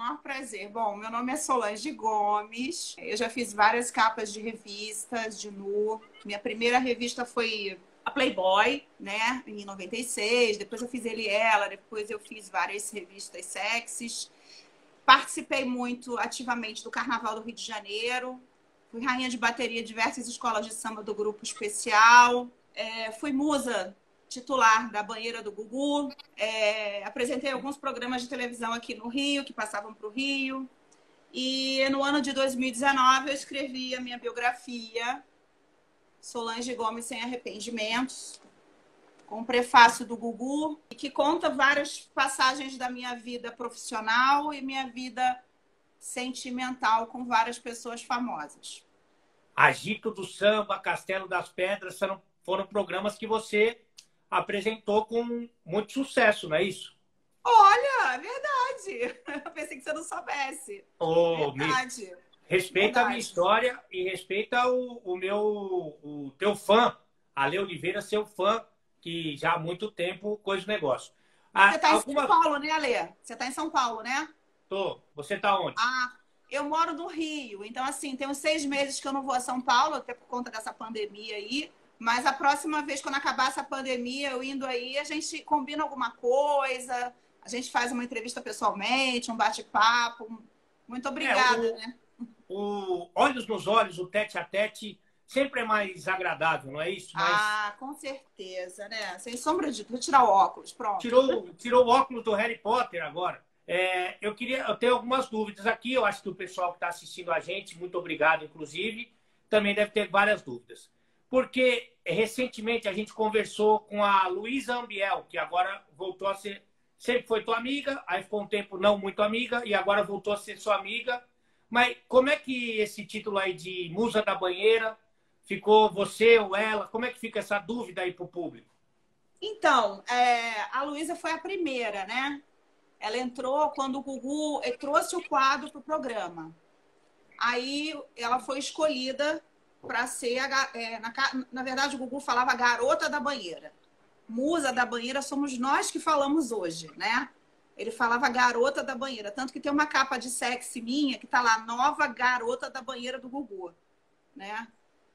maior prazer. Bom, meu nome é Solange Gomes. Eu já fiz várias capas de revistas de nu. Minha primeira revista foi a Playboy, né, em 96. Depois eu fiz ele e ela. Depois eu fiz várias revistas sexys. Participei muito ativamente do Carnaval do Rio de Janeiro. Fui rainha de bateria diversas escolas de samba do Grupo Especial. É, fui musa titular da banheira do Gugu. É, apresentei alguns programas de televisão aqui no Rio, que passavam para o Rio. E no ano de 2019 eu escrevi a minha biografia, Solange Gomes Sem Arrependimentos, com o prefácio do Gugu, que conta várias passagens da minha vida profissional e minha vida sentimental com várias pessoas famosas. Agito do Samba, Castelo das Pedras foram, foram programas que você apresentou com muito sucesso, não é isso? Olha, é verdade. Eu pensei que você não soubesse. Oh, verdade. Me... Respeita verdade. a minha história e respeita o, o meu, o teu fã, Ale Oliveira, seu fã, que já há muito tempo coisa do negócio. Você está alguma... em São Paulo, né, Ale? Você está em São Paulo, né? Tô. Você está onde? Ah, eu moro no Rio. Então, assim, tem uns seis meses que eu não vou a São Paulo, até por conta dessa pandemia aí. Mas a próxima vez, quando acabar essa pandemia, eu indo aí, a gente combina alguma coisa, a gente faz uma entrevista pessoalmente, um bate-papo. Muito obrigada, é, o, né? O olhos nos olhos, o tete a tete, sempre é mais agradável, não é isso? Mas... Ah, com certeza, né? Sem sombra de Vou tirar o óculos, pronto. Tirou, tirou o óculos do Harry Potter agora. É, eu queria, eu tenho algumas dúvidas aqui. Eu acho que o pessoal que está assistindo a gente, muito obrigado, inclusive, também deve ter várias dúvidas porque recentemente a gente conversou com a Luísa Ambiel, que agora voltou a ser. Sempre foi tua amiga, aí ficou um tempo não muito amiga, e agora voltou a ser sua amiga. Mas como é que esse título aí de Musa da Banheira ficou você ou ela? Como é que fica essa dúvida aí para o público? Então, é, a Luísa foi a primeira, né? Ela entrou quando o Gugu trouxe o quadro para o programa. Aí ela foi escolhida para ser, a, é, na, na verdade, o Gugu falava garota da banheira. Musa da banheira somos nós que falamos hoje, né? Ele falava garota da banheira. Tanto que tem uma capa de sexy minha que tá lá, nova garota da banheira do Gugu, né?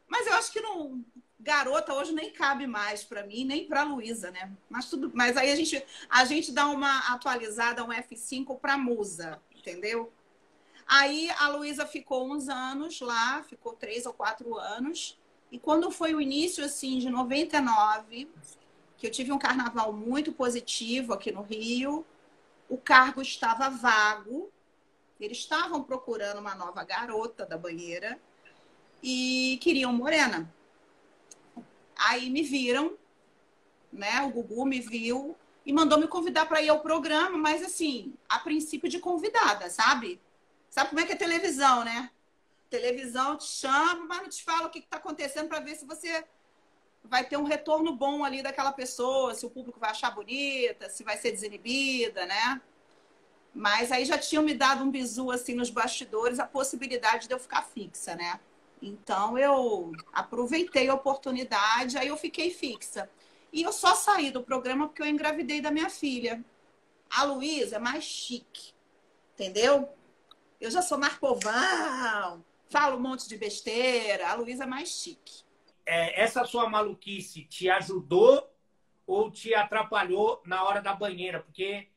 Mas eu acho que não. Garota hoje nem cabe mais para mim, nem para Luísa, né? Mas tudo, mas aí a gente a gente dá uma atualizada, um F5 para Musa, entendeu? Aí a Luísa ficou uns anos lá, ficou três ou quatro anos. E quando foi o início, assim, de 99, que eu tive um carnaval muito positivo aqui no Rio, o cargo estava vago. Eles estavam procurando uma nova garota da banheira e queriam morena. Aí me viram, né? O Gugu me viu e mandou me convidar para ir ao programa, mas assim, a princípio de convidada, sabe? Sabe como é que é televisão, né? Televisão te chama, mas não te fala o que está acontecendo para ver se você vai ter um retorno bom ali daquela pessoa, se o público vai achar bonita, se vai ser desinibida, né? Mas aí já tinham me dado um bizu assim nos bastidores, a possibilidade de eu ficar fixa, né? Então eu aproveitei a oportunidade, aí eu fiquei fixa. E eu só saí do programa porque eu engravidei da minha filha. A Luísa é mais chique, entendeu? Eu já sou Marcovão, falo um monte de besteira. A Luísa é mais chique. É, essa sua maluquice te ajudou ou te atrapalhou na hora da banheira? Porque,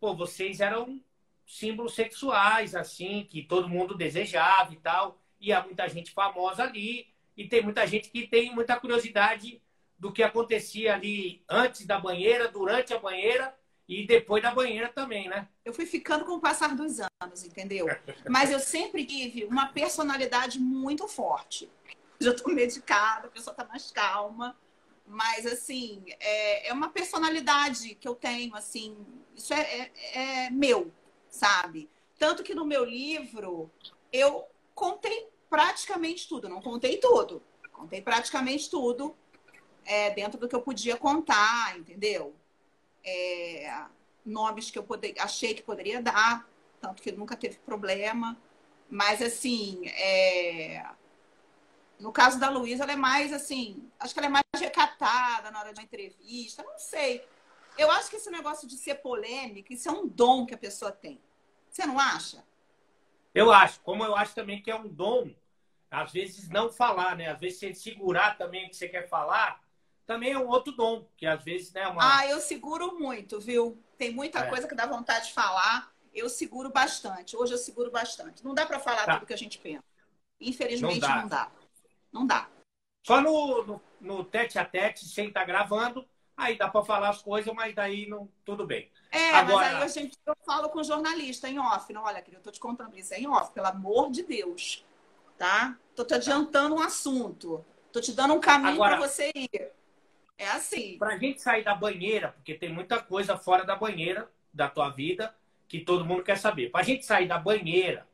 pô, vocês eram símbolos sexuais, assim, que todo mundo desejava e tal. E há muita gente famosa ali. E tem muita gente que tem muita curiosidade do que acontecia ali antes da banheira, durante a banheira e depois da banheira também, né? Eu fui ficando com o passar dos anos, entendeu? Mas eu sempre tive uma personalidade muito forte. Já estou medicada, a pessoa está mais calma. Mas, assim, é, é, uma personalidade que eu tenho, assim, isso é, é, é meu, sabe? Tanto que no meu livro eu contei praticamente tudo. Não contei tudo, contei praticamente tudo é, dentro do que eu podia contar, entendeu? É, nomes que eu poder, achei que poderia dar, tanto que nunca teve problema. Mas, assim, é... no caso da Luísa, ela é mais, assim, acho que ela é mais recatada na hora de uma entrevista, não sei. Eu acho que esse negócio de ser polêmica, isso é um dom que a pessoa tem, Você não acha? Eu acho. Como eu acho também que é um dom, às vezes não falar, né? Às vezes você segurar também o que você quer falar, também é um outro dom, que às vezes, né? Uma... Ah, eu seguro muito, viu? Tem muita é. coisa que dá vontade de falar. Eu seguro bastante. Hoje eu seguro bastante. Não dá para falar tá. tudo que a gente pensa. Infelizmente, não dá. Não dá. Não dá. Só no, no, no tete a tete, sem estar tá gravando, aí dá para falar as coisas, mas daí não, tudo bem. É, Agora... mas aí a gente, eu falo com o jornalista em off. Não, olha, querido, eu tô te contando isso é em off, pelo amor de Deus. Tá? Tô te adiantando um assunto. Tô te dando um caminho para você ir. É assim. Pra gente sair da banheira, porque tem muita coisa fora da banheira da tua vida que todo mundo quer saber. Pra gente sair da banheira,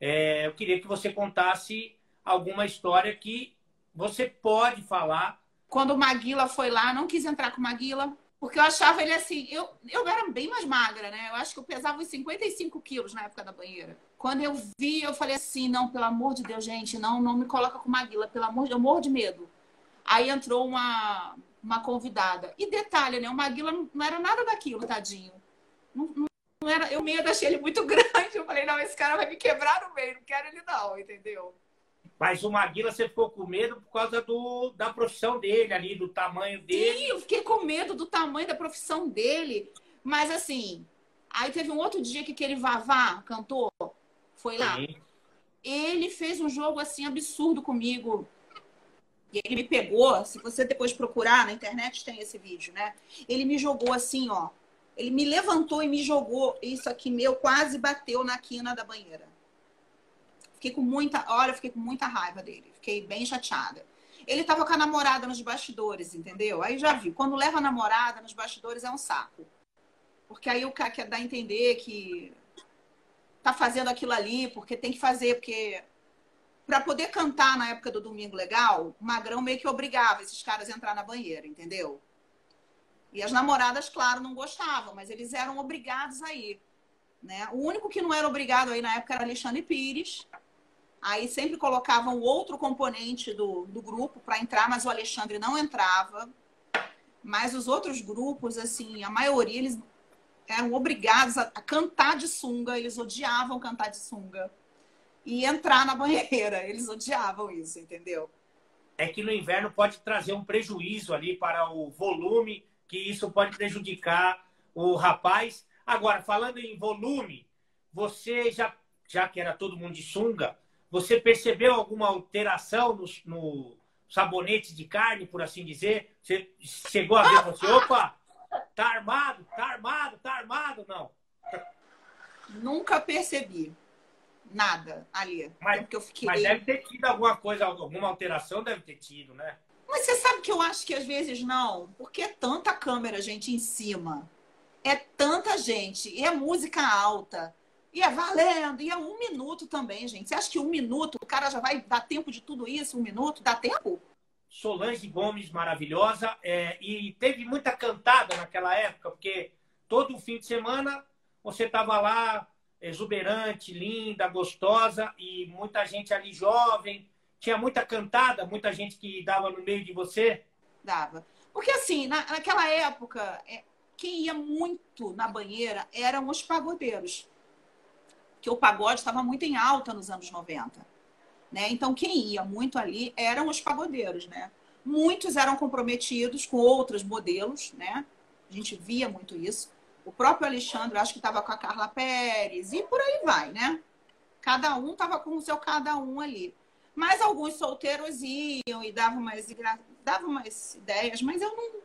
é, eu queria que você contasse alguma história que você pode falar. Quando o Maguila foi lá, não quis entrar com o Maguila, porque eu achava ele assim. Eu, eu era bem mais magra, né? Eu acho que eu pesava uns 55 quilos na época da banheira. Quando eu vi, eu falei assim: não, pelo amor de Deus, gente, não, não me coloca com Maguila, pelo amor de Deus, eu morro de medo. Aí entrou uma, uma convidada. E detalhe, né? O Maguila não, era nada daquilo, tadinho. Não, não, era, eu meio achei ele muito grande. Eu falei, não, esse cara vai me quebrar no meio, não quero ele não, entendeu? Mas o Maguila, você ficou com medo por causa do, da profissão dele ali, do tamanho dele. Sim, eu fiquei com medo do tamanho da profissão dele. Mas assim, aí teve um outro dia que aquele Vavá, cantor, foi lá. Sim. Ele fez um jogo assim absurdo comigo. E ele me pegou, se você depois procurar na internet tem esse vídeo, né? Ele me jogou assim, ó. Ele me levantou e me jogou. Isso aqui meu quase bateu na quina da banheira. Fiquei com muita, olha, fiquei com muita raiva dele. Fiquei bem chateada. Ele tava com a namorada nos bastidores, entendeu? Aí já viu, quando leva a namorada nos bastidores é um saco. Porque aí o cara quer dar a entender que tá fazendo aquilo ali porque tem que fazer, porque para poder cantar na época do Domingo Legal, o Magrão meio que obrigava esses caras a entrar na banheira, entendeu? E as namoradas, claro, não gostavam, mas eles eram obrigados a ir. Né? O único que não era obrigado aí na época era Alexandre Pires. Aí sempre colocavam outro componente do, do grupo para entrar, mas o Alexandre não entrava. Mas os outros grupos, assim, a maioria, eles eram obrigados a, a cantar de sunga, eles odiavam cantar de sunga e entrar na banheira. Eles odiavam isso, entendeu? É que no inverno pode trazer um prejuízo ali para o volume, que isso pode prejudicar o rapaz. Agora, falando em volume, você já, já que era todo mundo de sunga, você percebeu alguma alteração no, no sabonete de carne, por assim dizer? Você chegou a ver você, opa, tá armado, tá armado, tá armado? Não. Nunca percebi nada ali. Mas, que eu fiquei... mas deve ter tido alguma coisa, alguma alteração deve ter tido, né? Mas você sabe que eu acho que às vezes não, porque é tanta câmera, gente, em cima. É tanta gente, e é música alta, e é valendo, e é um minuto também, gente. Você acha que um minuto, o cara já vai dar tempo de tudo isso? Um minuto? Dá tempo? Solange Gomes, maravilhosa. É, e teve muita cantada naquela época, porque todo fim de semana você estava lá exuberante, linda, gostosa e muita gente ali jovem. Tinha muita cantada, muita gente que dava no meio de você? Dava. Porque assim, na, naquela época, é, quem ia muito na banheira eram os pagodeiros. Que o pagode estava muito em alta nos anos 90. Né? Então, quem ia muito ali eram os pagodeiros, né? Muitos eram comprometidos com outros modelos, né? A gente via muito isso. O próprio Alexandre, acho que estava com a Carla Pérez, e por aí vai, né? Cada um estava com o seu cada um ali. Mas alguns solteiros iam e davam umas, davam umas ideias, mas eu não,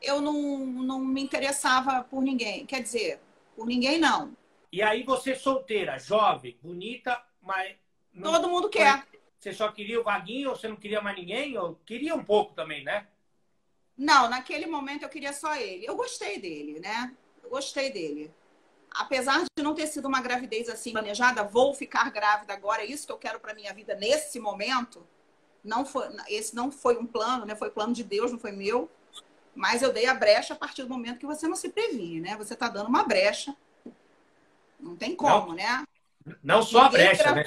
eu não, não me interessava por ninguém. Quer dizer, por ninguém não. E aí você solteira, jovem, bonita, mas. Não... Todo mundo quer. Você só queria o vaguinho ou você não queria mais ninguém? Ou queria um pouco também, né? Não, naquele momento eu queria só ele. Eu gostei dele, né? Eu gostei dele. Apesar de não ter sido uma gravidez assim planejada, vou ficar grávida agora, é isso que eu quero para minha vida nesse momento. Não foi, esse não foi um plano, né? Foi plano de Deus, não foi meu. Mas eu dei a brecha a partir do momento que você não se previne, né? Você está dando uma brecha. Não tem como, não, né? Não só a brecha, né?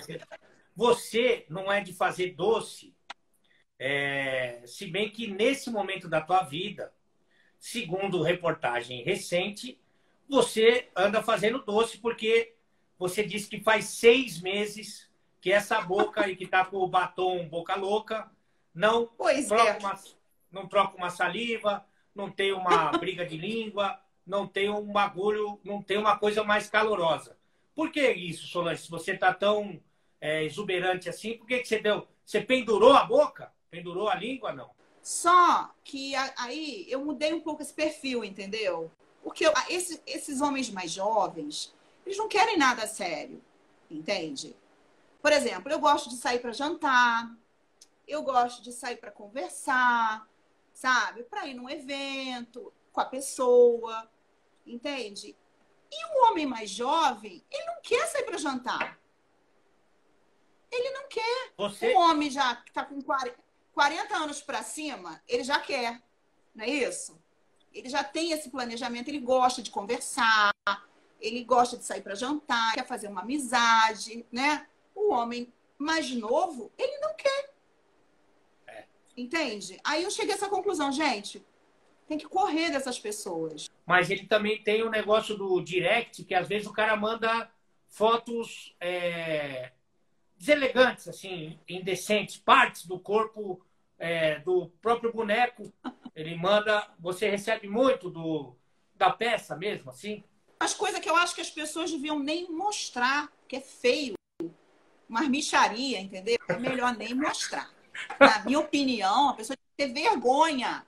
Você não é de fazer doce é, se bem que nesse momento da tua vida, segundo reportagem recente, você anda fazendo doce porque você disse que faz seis meses que essa boca aí que tá com o batom boca louca não pois troca, é. uma, não troca uma saliva, não tem uma briga de língua, não tem um bagulho, não tem uma coisa mais calorosa. Por que isso, Solange? Se você tá tão é, exuberante assim, por que, que você deu? Você pendurou a boca? Pendurou a língua, não? Só que aí eu mudei um pouco esse perfil, entendeu? Porque eu, esse, esses homens mais jovens, eles não querem nada sério, entende? Por exemplo, eu gosto de sair para jantar, eu gosto de sair para conversar, sabe? Para ir num evento com a pessoa, entende? E o homem mais jovem, ele não quer sair para jantar. Ele não quer. Você... O homem já que está com 40, 40 anos para cima, ele já quer, não é isso? Ele já tem esse planejamento, ele gosta de conversar, ele gosta de sair para jantar, quer fazer uma amizade, né? O homem mais novo, ele não quer. É. Entende? Aí eu cheguei a essa conclusão, gente. Tem que correr dessas pessoas. Mas ele também tem o um negócio do direct, que às vezes o cara manda fotos é, deselegantes, assim, indecentes, partes do corpo é, do próprio boneco. Ele manda. Você recebe muito do, da peça mesmo, assim? As coisas que eu acho que as pessoas deviam nem mostrar, que é feio. Uma micharia, entendeu? É melhor nem mostrar. Na minha opinião, a pessoa tem que ter vergonha.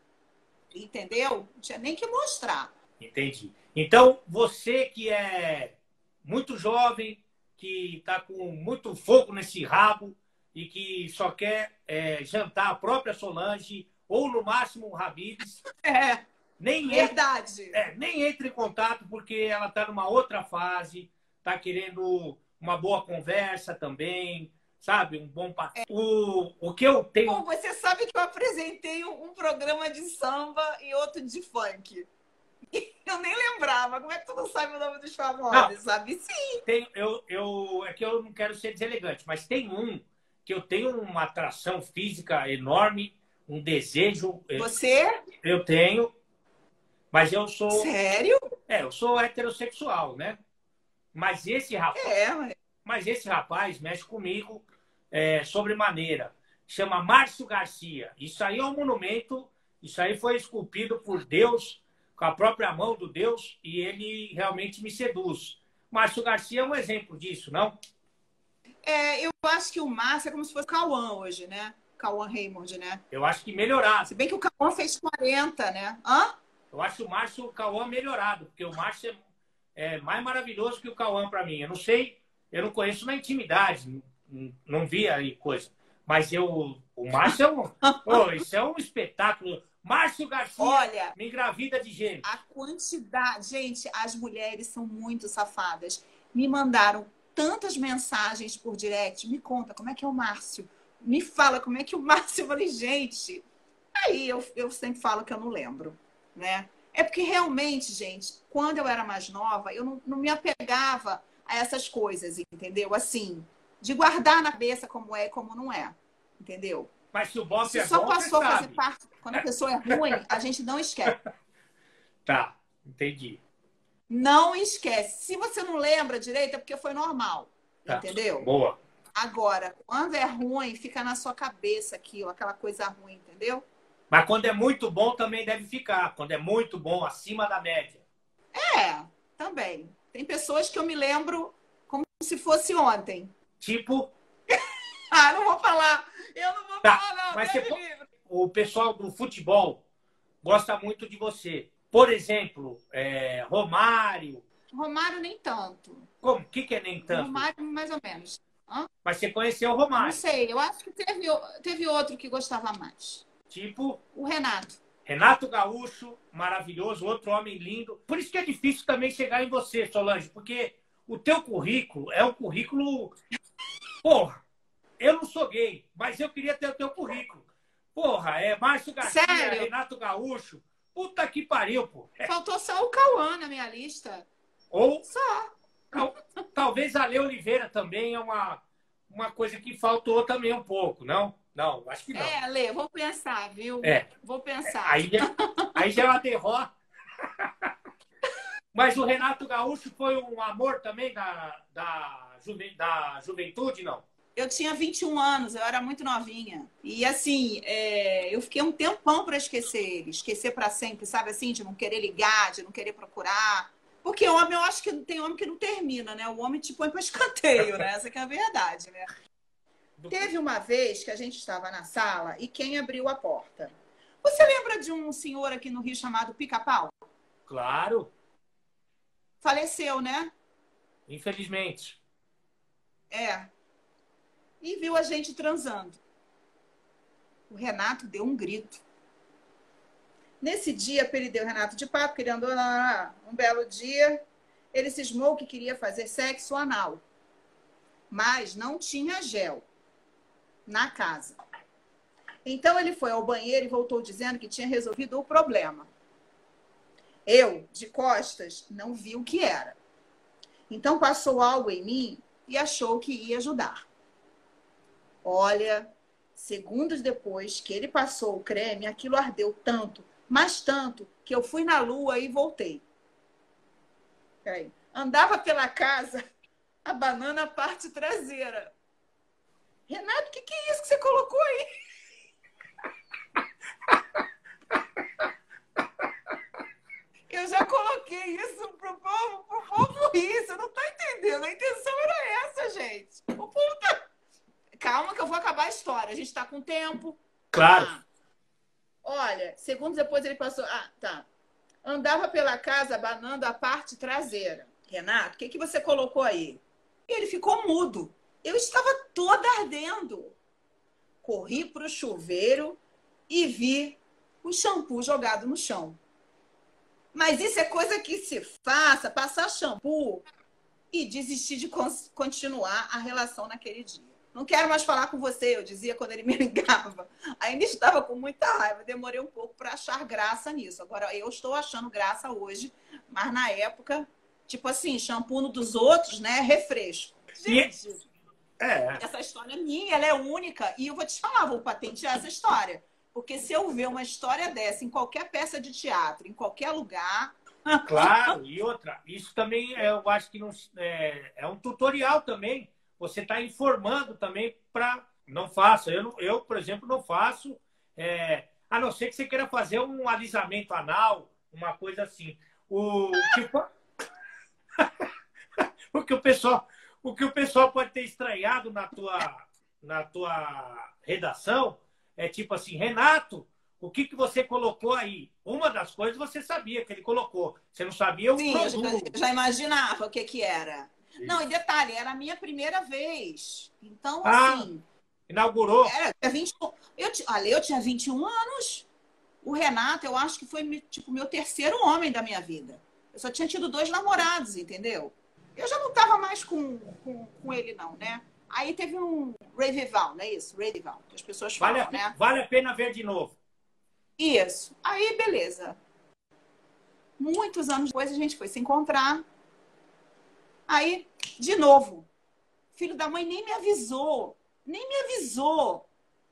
Entendeu? Não tinha nem que mostrar. Entendi. Então, você que é muito jovem, que está com muito fogo nesse rabo e que só quer é, jantar a própria Solange ou no máximo o Habibs. É. Nem Verdade. Entre, é, nem entre em contato porque ela está numa outra fase, está querendo uma boa conversa também, sabe? Um bom papo. É. O, o que eu tenho. Bom, você sabe que eu apresentei um programa de samba e outro de funk. Eu nem lembrava. Como é que tu não sabe o nome dos famosos? Não, sabe sim. Tem, eu, eu, é que eu não quero ser deselegante, mas tem um que eu tenho uma atração física enorme, um desejo. Você? Eu tenho, mas eu sou. Sério? É, eu sou heterossexual, né? Mas esse rapaz. É, mas... mas esse rapaz mexe comigo é, sobremaneira. Chama Márcio Garcia. Isso aí é um monumento. Isso aí foi esculpido por Deus, com a própria mão do Deus, e ele realmente me seduz. Márcio Garcia é um exemplo disso, não? É, eu acho que o Márcio é como se fosse o Cauã hoje, né? Cauã Raymond, né? Eu acho que melhorado. Se bem que o Cauã fez 40, né? Hã? Eu acho o Márcio o Cauã melhorado, porque o Márcio é, é mais maravilhoso que o Cauã para mim. Eu não sei, eu não conheço na intimidade, não, não vi aí coisa. Mas eu, o Márcio é um. oh, isso é um espetáculo. Márcio Garcia Olha, me engravida de gente. A quantidade. Gente, as mulheres são muito safadas. Me mandaram tantas mensagens por direct. Me conta como é que é o Márcio. Me fala como é que o Márcio. Eu falei, gente. Aí eu, eu sempre falo que eu não lembro, né? É porque realmente, gente, quando eu era mais nova, eu não, não me apegava a essas coisas, entendeu? Assim, de guardar na cabeça como é e como não é, entendeu? Mas se o bofe Se é só bom, passou a fazer parte. Quando a pessoa é ruim, a gente não esquece. Tá, entendi. Não esquece. Se você não lembra direito, é porque foi normal. Tá. Entendeu? Boa. Agora, quando é ruim, fica na sua cabeça aquilo, aquela coisa ruim, entendeu? Mas quando é muito bom, também deve ficar. Quando é muito bom, acima da média. É, também. Tem pessoas que eu me lembro como se fosse ontem. Tipo, Ah, não vou falar. Eu não vou Tá, falar, não. mas você o pessoal do futebol gosta muito de você. Por exemplo, é, Romário. Romário, nem tanto. Como? O que, que é nem tanto? Romário, mais ou menos. Mas você conheceu o Não Romário. sei, eu acho que teve, teve outro que gostava mais. Tipo, O Renato. Renato Gaúcho, maravilhoso, outro homem lindo. Por isso que é difícil também chegar em você, Solange, porque o teu currículo é um currículo. Porra, eu não sou gay, mas eu queria ter o teu currículo. Porra, é Márcio Garcia, Sério? Renato Gaúcho. Puta que pariu, pô. É, Faltou só o Cauã na minha lista. Ou Só. tal- talvez a Lê Oliveira também é uma, uma coisa que faltou também um pouco, não? Não, acho que não. É, Lê, vou pensar, viu? É. Vou pensar. Aí, já- aí já é uma derrota. Mas o Renato Gaúcho foi um amor também da, da, juve, da juventude, não? Eu tinha 21 anos, eu era muito novinha. E assim, é, eu fiquei um tempão para esquecer ele, esquecer para sempre, sabe assim, de não querer ligar, de não querer procurar. Porque homem, eu acho que tem homem que não termina, né? O homem te põe para escanteio, né? Essa que é a verdade, né? Teve uma vez que a gente estava na sala e quem abriu a porta? Você lembra de um senhor aqui no Rio chamado Pica-Pau? Claro. Faleceu, né? Infelizmente. É. E viu a gente transando. O Renato deu um grito. Nesse dia, perdeu o Renato de papo, que ele andou lá, um belo dia. Ele cismou que queria fazer sexo anal. Mas não tinha gel na casa. Então ele foi ao banheiro e voltou dizendo que tinha resolvido o problema. Eu, de costas, não vi o que era. Então passou algo em mim e achou que ia ajudar. Olha, segundos depois que ele passou o creme, aquilo ardeu tanto, mas tanto, que eu fui na lua e voltei. Peraí. Andava pela casa a parte traseira. Renato, o que, que é isso que você colocou aí? Eu já coloquei isso pro povo, pro povo rir. Você não tá entendendo. A intenção era essa, gente. O povo tá... Calma que eu vou acabar a história. A gente tá com tempo. Claro. Ah. Olha, segundos depois ele passou. Ah, tá. Andava pela casa abanando a parte traseira. Renato, o que, que você colocou aí? E ele ficou mudo. Eu estava toda ardendo. Corri para o chuveiro e vi o shampoo jogado no chão. Mas isso é coisa que se faça, passar shampoo e desistir de continuar a relação naquele dia. Não quero mais falar com você, eu dizia quando ele me ligava. Ainda estava com muita raiva, demorei um pouco para achar graça nisso. Agora eu estou achando graça hoje, mas na época, tipo assim, shampoo dos outros, né? Refresco. Gente, é. essa história é minha, ela é única e eu vou te falar, vou patentear essa história. Porque se eu ver uma história dessa em qualquer peça de teatro, em qualquer lugar. Claro, e outra, isso também eu acho que não, é, é um tutorial também. Você está informando também para. Não faça. Eu, eu, por exemplo, não faço. É, a não ser que você queira fazer um alisamento anal, uma coisa assim. O que, o que o pessoal, o que o pessoal pode ter estranhado na tua, na tua redação é tipo assim, Renato, o que, que você colocou aí? Uma das coisas você sabia que ele colocou. Você não sabia o Sim, produto. Eu já imaginava o que, que era. Isso. Não, e detalhe, era a minha primeira vez. Então, ah, assim. Inaugurou? Era 20, eu, olha, eu tinha 21 anos. O Renato, eu acho que foi tipo meu terceiro homem da minha vida. Eu só tinha tido dois namorados, entendeu? Eu já não estava mais com, com, com ele, não, né? Aí teve um revival, não é isso? Revival, que as pessoas falam, vale a, né? Vale a pena ver de novo. Isso. Aí, beleza. Muitos anos depois a gente foi se encontrar. Aí, de novo, filho da mãe nem me avisou. Nem me avisou.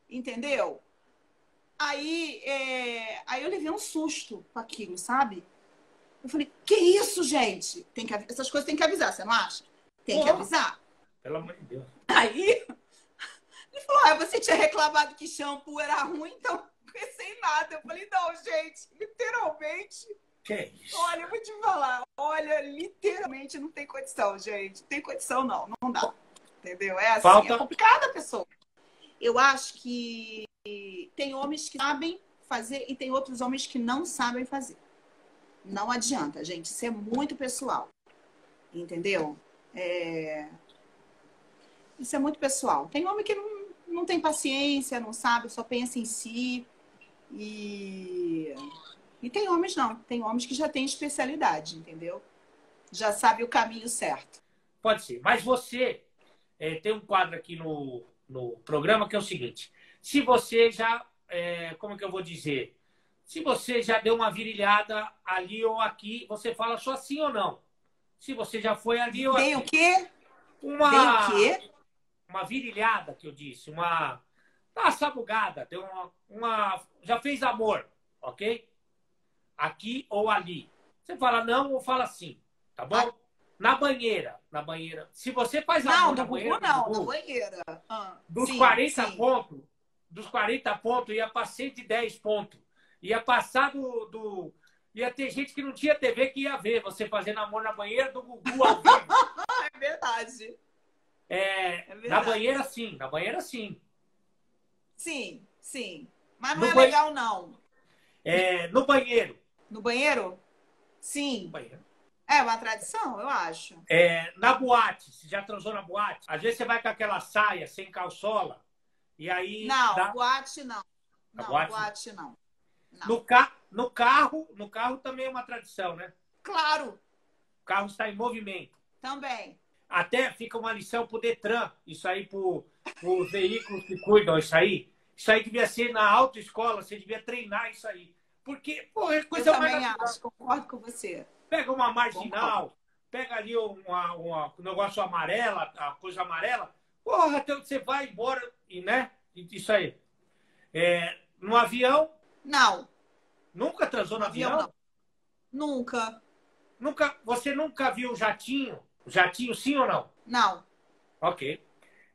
Entendeu? Aí, é... aí eu levei um susto com aquilo, sabe? Eu falei, que isso, gente? Tem que, essas coisas tem que avisar, você não acha? Tem que avisar. Pelo amor de Deus. Aí ele falou: ah, você tinha reclamado que shampoo era ruim, então pensei nada. Eu falei, não, gente, literalmente. Que é isso? Olha, eu vou te falar. Olha, literalmente não tem condição, gente. Não tem condição, não. Não dá. Entendeu? É assim, Falta... é complicada pessoa. Eu acho que tem homens que sabem fazer e tem outros homens que não sabem fazer. Não adianta, gente. Isso é muito pessoal. Entendeu? É... Isso é muito pessoal. Tem homem que não, não tem paciência, não sabe, só pensa em si. E, e tem homens não. Tem homens que já têm especialidade, entendeu? Já sabe o caminho certo. Pode ser. Mas você é, tem um quadro aqui no, no programa que é o seguinte: se você já, é, como que eu vou dizer? Se você já deu uma virilhada ali ou aqui, você fala só sim ou não. Se você já foi ali ou Tem aqui. o quê? Uma... Tem o quê? uma virilhada que eu disse, uma, uma sabugada, deu uma, uma, já fez amor, ok? Aqui ou ali. Você fala não ou fala sim, tá bom? Ah. Na banheira, na banheira. Se você faz não, amor na banheira... Não, Gugu, na banheira. Ah, dos sim, 40 sim. pontos, dos 40 pontos, ia para 110 pontos. Ia passar do, do... Ia ter gente que não tinha TV que ia ver você fazendo amor na banheira do Gugu ao vivo. é verdade. É, é na banheira, sim. Na banheira, sim. Sim, sim. Mas não no é legal, não. É, no banheiro. No banheiro? Sim. No banheiro. É uma tradição, eu acho. É, na boate, você já transou na boate? Às vezes você vai com aquela saia sem calçola e aí. Não, dá... boate não. Não, boate, boate não. não. No, ca... no carro, no carro também é uma tradição, né? Claro. O carro está em movimento. Também. Até fica uma lição pro Detran, isso aí pro, pro veículos que cuidam, isso aí. Isso aí devia ser na autoescola, você devia treinar isso aí. Porque, pô, é coisa Eu também mais acho, concordo com você. Pega uma marginal, pega ali uma, uma, um negócio amarela, a coisa amarela, porra, até onde você vai embora, e, né? Isso aí. É, no avião? Não. Nunca transou no, no avião? avião? Nunca. Nunca. Você nunca viu jatinho? Jatinho, sim ou não? Não. Ok.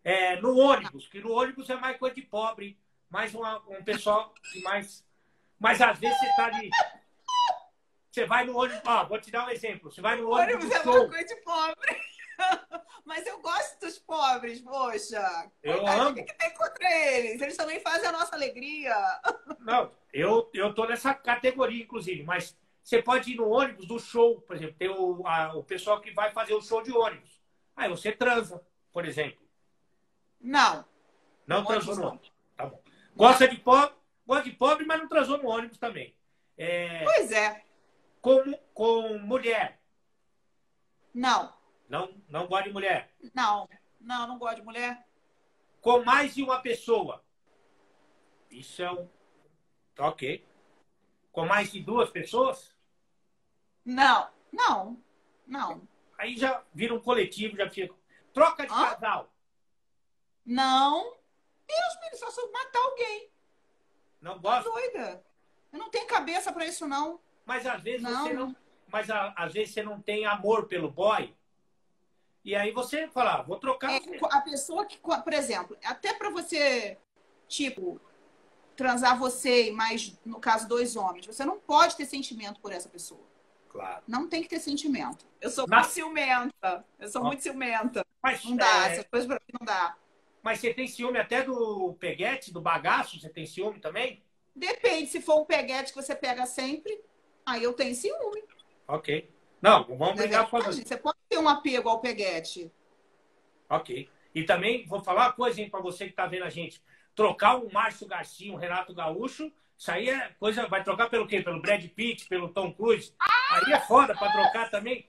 É, no ônibus, que no ônibus é mais coisa de pobre, mais uma, um pessoal que mais. Mas às vezes você tá ali. Você vai no ônibus. Ó, vou te dar um exemplo. Você vai no ônibus. ônibus é uma coisa de pobre. Mas eu gosto dos pobres, poxa. Eu amo. O que, que tem contra eles? Eles também fazem a nossa alegria. Não, eu, eu tô nessa categoria, inclusive, mas você pode ir no ônibus do show, por exemplo, tem o, a, o pessoal que vai fazer o show de ônibus. Aí você transa, por exemplo. Não. Não transou no ônibus. Tá bom. Gosta de pobre, gosta de pobre, mas não transou no ônibus também. É... Pois é. Com, com mulher. Não. Não, não gosta de mulher? Não. Não, não gosto de mulher. Com mais de uma pessoa. Isso é um. Ok. Com mais de duas pessoas? Não, não, não. Aí já vira um coletivo, já fica. Troca de Hã? casal. Não. Deus me só se matar alguém. Não gosta? Doida. Eu não tenho cabeça para isso, não. Mas às vezes não. você não. Mas às vezes você não tem amor pelo boy. E aí você fala, ah, vou trocar. É, a pessoa que, por exemplo, até para você, tipo, transar você e mais, no caso, dois homens, você não pode ter sentimento por essa pessoa. Claro. Não tem que ter sentimento. Eu sou Na... muito ciumenta. Eu sou muito ciumenta. Mas, não dá, é... essas coisas pra mim não dá. Mas você tem ciúme até do peguete, do bagaço? Você tem ciúme também? Depende. Se for um peguete que você pega sempre, aí eu tenho ciúme. Ok. Não, vamos brigar com você. Você pode ter um apego ao peguete. Ok. E também vou falar uma coisa para você que está vendo a gente. Trocar um Márcio Garcia, um Renato Gaúcho, isso aí é coisa. Vai trocar pelo quê? Pelo Brad Pitt, pelo Tom Cruise? Aí é foda para trocar também.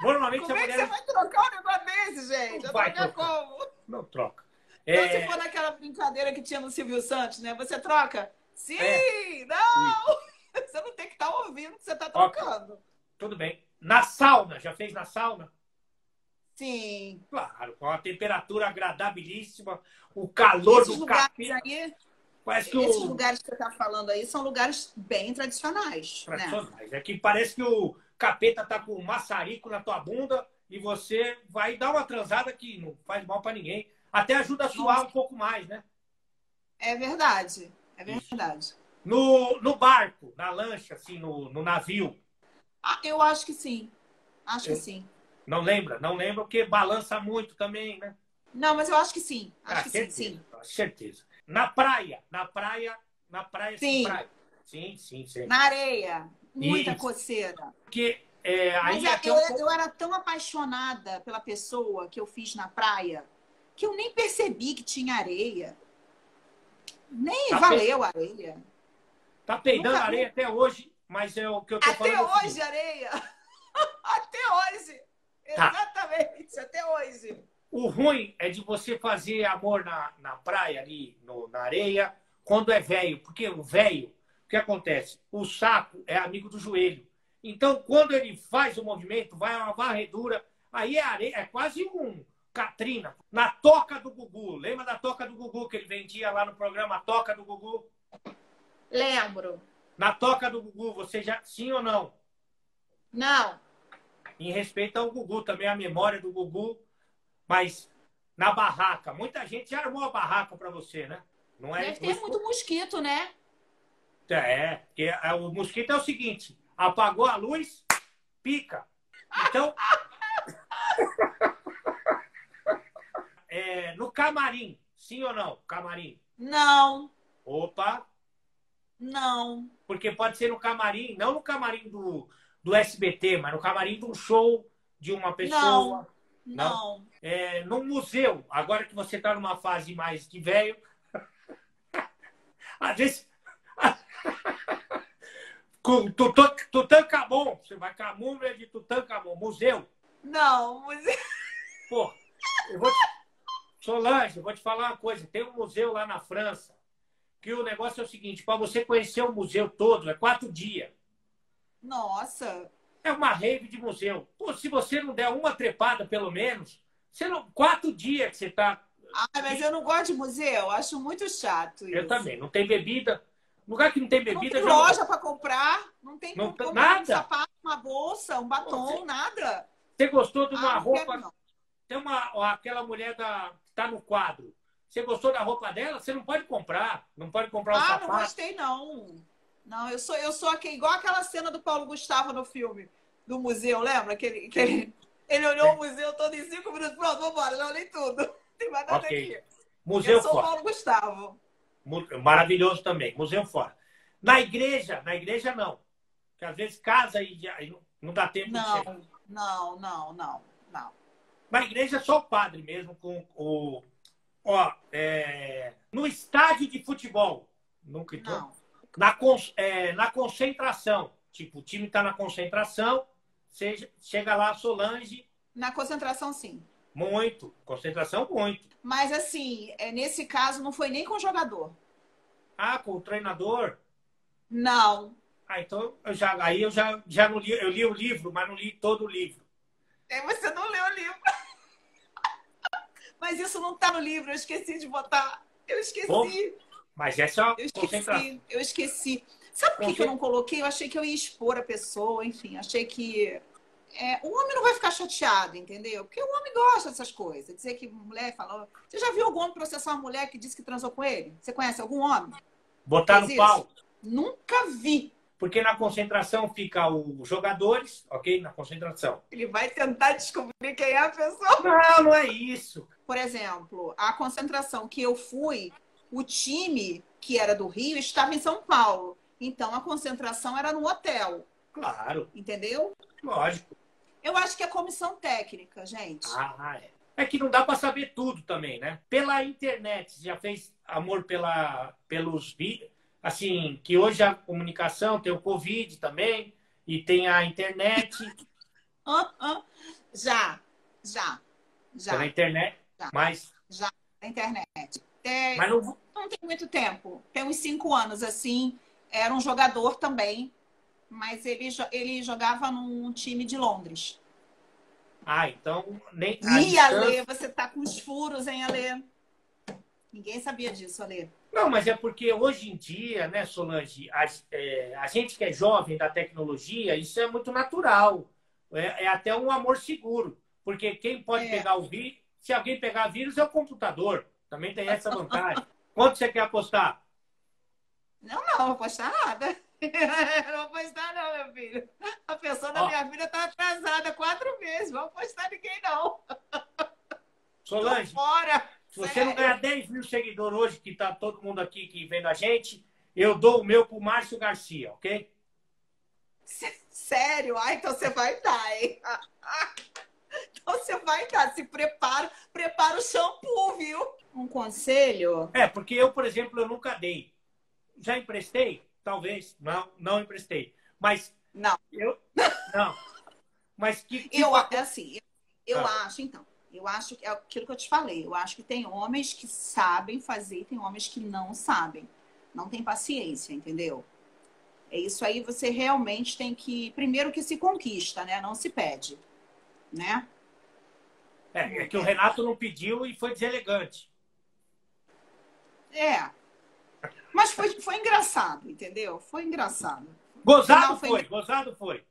Normalmente como é que mulher... você vai trocar um negócio desse, gente? Não vai trocar. como? Não troca. Então, é... se for naquela brincadeira que tinha no Silvio Santos, né? Você troca? Sim! É. Não! Você não tem que estar tá ouvindo que você está trocando. Okay. Tudo bem. Na sauna, já fez na sauna? Sim. Claro, com a temperatura agradabilíssima, o calor Esses do café. Aí Parece que Esses o... lugares que você está falando aí são lugares bem tradicionais. Né? Tradicionais. Né? É que parece que o capeta tá com um maçarico na tua bunda e você vai dar uma transada que não faz mal para ninguém. Até ajuda a suar um pouco mais, né? É verdade. É verdade. No, no barco, na lancha, assim, no, no navio. Ah, eu acho que sim. Acho eu... que sim. Não lembra? Não lembra porque balança muito também, né? Não, mas eu acho que sim. Acho ah, que certeza, sim, sim. Certeza. Na praia, na praia, na praia sim. praia. Sim, sim, sim. Na areia, muita coceira. Porque é, Mas é, eu, um... eu era tão apaixonada pela pessoa que eu fiz na praia que eu nem percebi que tinha areia. Nem tá valeu pe... areia. Tá peidando Nunca... areia até hoje, mas é o que eu tô até falando. Até hoje, areia. até hoje. Tá. Exatamente, até hoje. O ruim é de você fazer amor na, na praia, ali no, na areia, quando é velho. Porque o velho, o que acontece? O saco é amigo do joelho. Então, quando ele faz o movimento, vai uma varredura, aí é areia, é quase um Katrina. Na toca do Gugu. Lembra da toca do Gugu que ele vendia lá no programa Toca do Gugu? Lembro. Na toca do Gugu, você já. Sim ou não? Não. Em respeito ao Gugu, também a memória do Gugu, mas na barraca. Muita gente já armou a barraca para você, né? Não é Deve ter muito mosquito, né? É, porque é, o mosquito é o seguinte: apagou a luz, pica. Então. é, no camarim, sim ou não? Camarim. Não. Opa. Não. Porque pode ser no camarim, não no camarim do, do SBT, mas no camarim de um show de uma pessoa. Não. Não. É, no museu, agora que você está numa fase mais de velho, às vezes. Com Tutankhamon, você vai com a múmia de Tutankhamon, museu. Não, museu. Pô, eu vou te... Solange, vou te falar uma coisa. Tem um museu lá na França que o negócio é o seguinte: para você conhecer o museu todo, é quatro dias. Nossa! É uma rave de museu. Pô, se você não der uma trepada, pelo menos, você não... quatro dias que você está. Ah, mas eu não gosto de museu, acho muito chato. Isso. Eu também. Não tem bebida. Lugar que não tem bebida. Não tem loja não... para comprar, não tem não, comprar nada. um sapato, uma bolsa, um batom, você... nada. Você gostou de uma ah, roupa? Quero, tem uma, aquela mulher da, está no quadro. Você gostou da roupa dela? Você não pode comprar. Não pode comprar o ah, sapato. Ah, não gostei, não. Não, eu sou, eu sou aqui, igual aquela cena do Paulo Gustavo no filme do museu, lembra? Que ele, que ele, ele olhou é. o museu todo em cinco minutos. Pronto, vambora, já olhei tudo. Tem mais nada okay. aqui. Museu eu sou fora. Paulo Gustavo. Maravilhoso também. Museu fora. Na igreja, na igreja não. Porque às vezes casa e já, não dá tempo não, de chegar. Não, não, não, não. Na igreja só o padre mesmo com o. Ó, é, no estádio de futebol. Nunca entrou. Não. Na, é, na concentração. Tipo, o time está na concentração, seja, chega lá a Solange. Na concentração, sim. Muito. Concentração, muito. Mas, assim, é, nesse caso, não foi nem com o jogador. Ah, com o treinador? Não. Ah, então eu já, aí eu já, já não li, eu li o livro, mas não li todo o livro. É, você não leu o livro. Mas isso não está no livro, eu esqueci de botar. Eu esqueci. Bom, mas é só eu esqueci, eu esqueci. Sabe por que, que eu não coloquei? Eu achei que eu ia expor a pessoa, enfim, achei que é, o homem não vai ficar chateado, entendeu? Porque o homem gosta dessas coisas. Dizer que mulher falou. Você já viu algum homem processar uma mulher que disse que transou com ele? Você conhece algum homem? Botar no pau. Nunca vi. Porque na concentração fica os jogadores, ok? Na concentração. Ele vai tentar descobrir quem é a pessoa. Não, não é isso. Por exemplo, a concentração que eu fui, o time que era do Rio estava em São Paulo. Então a concentração era no hotel. Claro. Entendeu? Lógico. Eu acho que é comissão técnica, gente. Ah, é. É que não dá para saber tudo também, né? Pela internet, já fez amor pela, pelos vídeos. Assim, que hoje a comunicação tem o Covid também, e tem a internet. já, já, já. Pela internet, já. mas... Já, na internet. É, mas não... não tem muito tempo. Tem uns cinco anos, assim. Era um jogador também mas ele, ele jogava num time de Londres. Ah, então nem. Ih, Ale, você tá com os furos, hein, Ale? Ninguém sabia disso, Ale. Não, mas é porque hoje em dia, né, Solange, a, é, a gente que é jovem da tecnologia, isso é muito natural. É, é até um amor seguro. Porque quem pode é. pegar o vírus, se alguém pegar vírus, é o computador. Também tem essa vantagem. Quanto você quer apostar? Não, não, vou apostar nada. não vou apostar, não, meu filho. A pessoa da Ó, minha filha tá atrasada quatro meses. Vou apostar ninguém, não. Solange, fora. Se você Sério? não ganhar 10 mil seguidores hoje, que tá todo mundo aqui que vendo a gente, eu dou o meu pro Márcio Garcia, ok? Sério? Ah, então você vai dar, hein? Então você vai dar. Se prepara, prepara o shampoo, viu? Um conselho? É, porque eu, por exemplo, eu nunca dei. Já emprestei? Talvez. Não, não emprestei. Mas. Não. Eu. Não. Mas que. que eu, é assim, eu, eu ah. acho, então. Eu acho que é aquilo que eu te falei. Eu acho que tem homens que sabem fazer e tem homens que não sabem. Não tem paciência, entendeu? É isso aí, você realmente tem que. Primeiro que se conquista, né? Não se pede. Né? É, é que o Renato não pediu e foi deselegante. É, mas foi, foi engraçado, entendeu? Foi engraçado. Gozado foi, foi, gozado foi.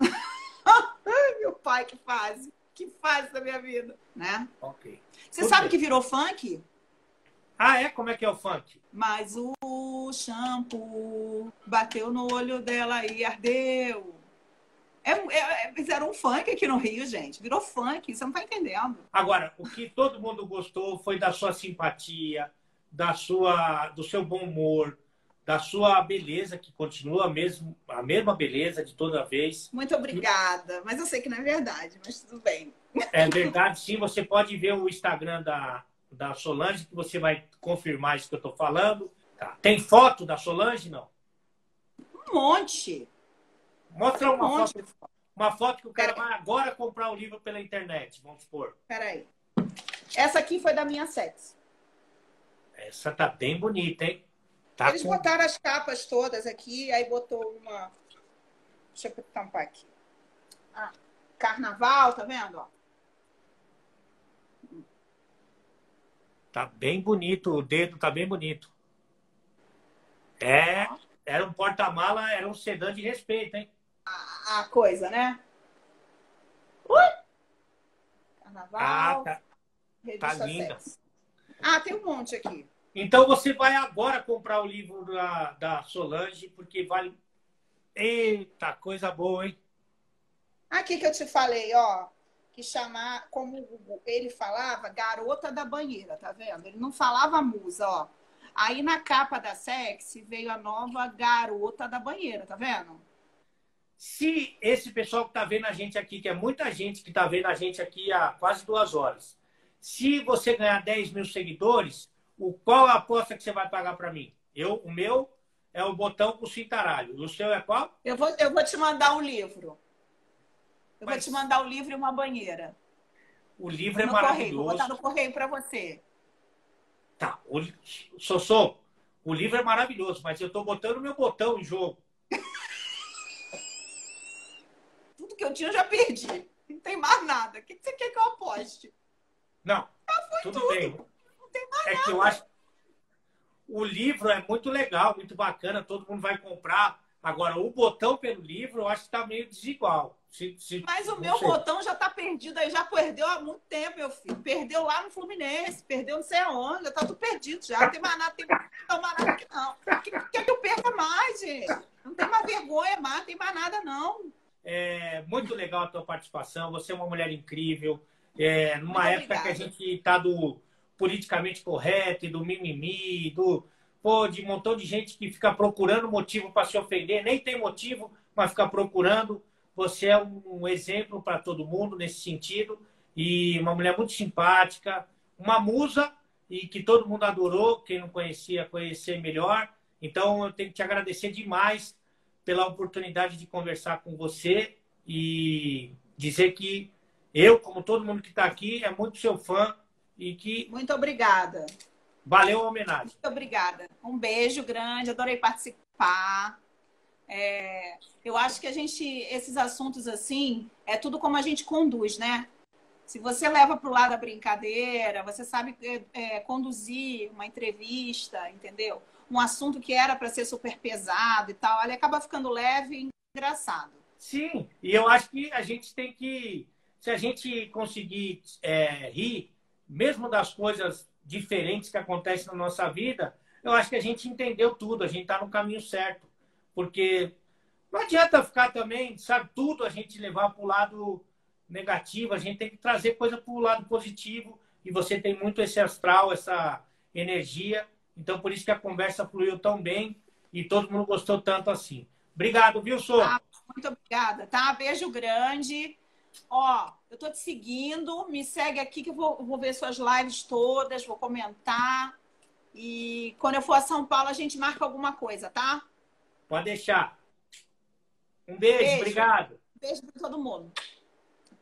Ai, meu pai, que fase. Que fase da minha vida, né? Ok. Você Tudo sabe bem. que virou funk? Ah, é? Como é que é o funk? Mas o shampoo bateu no olho dela e ardeu. É, é, é- fizeram um funk aqui no Rio, gente. Virou funk, você não tá entendendo. Agora, o que todo mundo gostou foi da sua simpatia, da sua, do seu bom humor, da sua beleza, que continua mesmo, a mesma beleza de toda vez. Muito obrigada. Mas eu sei que não é verdade, mas tudo bem. É verdade, sim. Você pode ver o Instagram da, da Solange, que você vai confirmar isso que eu estou falando. Tá. Tem foto da Solange, não? Um monte. Mostra Um uma monte. foto, uma foto que o cara vai agora comprar o livro pela internet, vamos supor. Peraí. Essa aqui foi da minha sex. Essa tá bem bonita, hein? Tá Eles com- botaram as capas todas aqui, aí botou uma. Deixa eu tampar aqui. Ah, carnaval, tá vendo? ó? Tá bem bonito, o dedo tá bem bonito. É, era um porta-mala, era um sedã de respeito, hein? A coisa, né? Ui! Carnaval. Ah, tá. tá linda. Sex. Ah, tem um monte aqui. Então você vai agora comprar o livro da, da Solange, porque vale. Eita, coisa boa, hein? Aqui que eu te falei, ó, que chamar, como ele falava, garota da banheira, tá vendo? Ele não falava musa, ó. Aí na capa da Sexy veio a nova garota da banheira, tá vendo? Se esse pessoal que tá vendo a gente aqui, que é muita gente que tá vendo a gente aqui há quase duas horas, se você ganhar 10 mil seguidores, o qual a aposta que você vai pagar para mim? Eu, o meu é o botão com cintaralho. O seu é qual? Eu vou, eu vou te mandar um livro. Eu Mas- vou te mandar um livro e uma banheira. O livro é no correio, vou maravilhoso. botar no correio para você. Tá, o, Sossô, o livro é maravilhoso, mas eu tô botando meu botão em jogo. Tudo que eu tinha eu já perdi. Não tem mais nada. O que você quer que eu aposte? Não, tudo, bem. É que eu acho o livro é muito legal, muito bacana, todo mundo vai comprar. Agora, o botão pelo livro, eu acho que tá meio desigual. Se- se- Mas o meu sei. botão já tá perdido aí, já perdeu há muito tempo, meu filho. Perdeu lá no Fluminense, perdeu não sei aonde, já tá tudo perdido já. Não tem mais nada, tem mais nada aqui não. O que, que, que eu perca mais, gente? Não tem mais vergonha mais, não tem mais nada não. É muito legal a tua participação. Você é uma mulher incrível. É, numa Muito época que a obrigada. gente está do politicamente correto, e do mimimi, do pô, de um montão de gente que fica procurando motivo para se ofender, nem tem motivo, mas fica procurando. Você é um exemplo para todo mundo nesse sentido e uma mulher muito simpática, uma musa e que todo mundo adorou. Quem não conhecia, conhecer melhor. Então eu tenho que te agradecer demais pela oportunidade de conversar com você e dizer que eu, como todo mundo que está aqui, é muito seu fã e que Muito obrigada. valeu a homenagem. Muito obrigada. Um beijo grande, adorei participar. É, eu acho que a gente, esses assuntos assim, é tudo como a gente conduz, né? Se você leva para o lado da brincadeira, você sabe é, é, conduzir uma entrevista, entendeu? Um assunto que era para ser super pesado e tal, ele acaba ficando leve e engraçado. Sim, e eu acho que a gente tem que, se a gente conseguir é, rir, mesmo das coisas diferentes que acontecem na nossa vida, eu acho que a gente entendeu tudo, a gente está no caminho certo. Porque não adianta ficar também, sabe, tudo a gente levar para o lado negativo, a gente tem que trazer coisa para o lado positivo. E você tem muito esse astral, essa energia. Então, por isso que a conversa fluiu tão bem e todo mundo gostou tanto assim. Obrigado, viu, Sô? Ah, muito obrigada, tá? Beijo grande. Ó, eu tô te seguindo, me segue aqui que eu vou, vou ver suas lives todas, vou comentar. E quando eu for a São Paulo, a gente marca alguma coisa, tá? Pode deixar. Um beijo, Beijo. obrigado. Beijo pra todo mundo.